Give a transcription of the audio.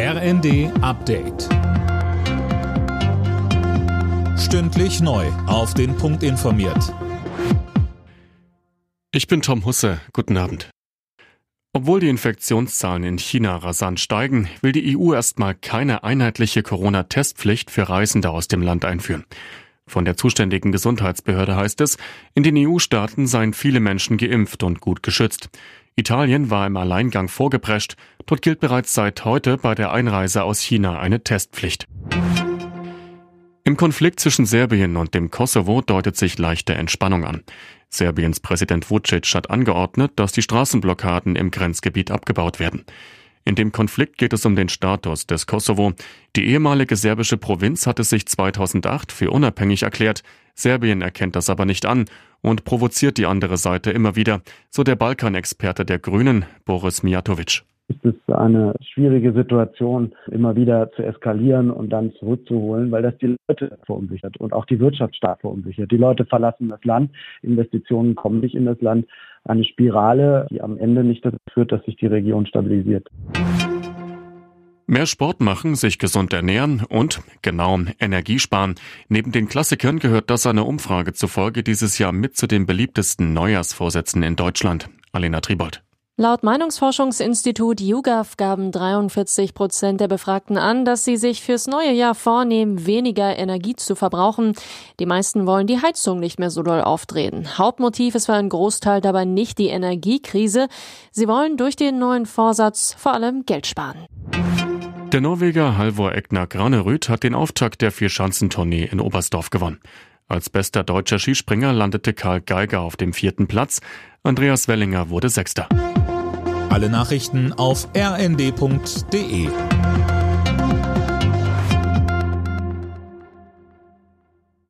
RND Update. Stündlich neu. Auf den Punkt informiert. Ich bin Tom Husse. Guten Abend. Obwohl die Infektionszahlen in China rasant steigen, will die EU erstmal keine einheitliche Corona-Testpflicht für Reisende aus dem Land einführen. Von der zuständigen Gesundheitsbehörde heißt es, in den EU-Staaten seien viele Menschen geimpft und gut geschützt. Italien war im Alleingang vorgeprescht. Dort gilt bereits seit heute bei der Einreise aus China eine Testpflicht. Im Konflikt zwischen Serbien und dem Kosovo deutet sich leichte Entspannung an. Serbiens Präsident Vucic hat angeordnet, dass die Straßenblockaden im Grenzgebiet abgebaut werden. In dem Konflikt geht es um den Status des Kosovo. Die ehemalige serbische Provinz hatte sich 2008 für unabhängig erklärt. Serbien erkennt das aber nicht an und provoziert die andere Seite immer wieder, so der Balkanexperte der Grünen, Boris Mijatovic ist es eine schwierige Situation, immer wieder zu eskalieren und dann zurückzuholen, weil das die Leute verunsichert und auch die Wirtschaft stark verunsichert. Die Leute verlassen das Land, Investitionen kommen nicht in das Land. Eine Spirale, die am Ende nicht dazu führt, dass sich die Region stabilisiert. Mehr Sport machen, sich gesund ernähren und, genau, Energie sparen. Neben den Klassikern gehört das einer Umfrage zufolge dieses Jahr mit zu den beliebtesten Neujahrsvorsätzen in Deutschland. Alena Tribold. Laut Meinungsforschungsinstitut YouGov gaben 43 Prozent der Befragten an, dass sie sich fürs neue Jahr vornehmen, weniger Energie zu verbrauchen. Die meisten wollen die Heizung nicht mehr so doll aufdrehen. Hauptmotiv ist für einen Großteil dabei nicht die Energiekrise. Sie wollen durch den neuen Vorsatz vor allem Geld sparen. Der Norweger Halvor Egner Granerüth hat den Auftakt der Vierschanzentournee in Oberstdorf gewonnen. Als bester deutscher Skispringer landete Karl Geiger auf dem vierten Platz. Andreas Wellinger wurde Sechster. Alle Nachrichten auf rnd.de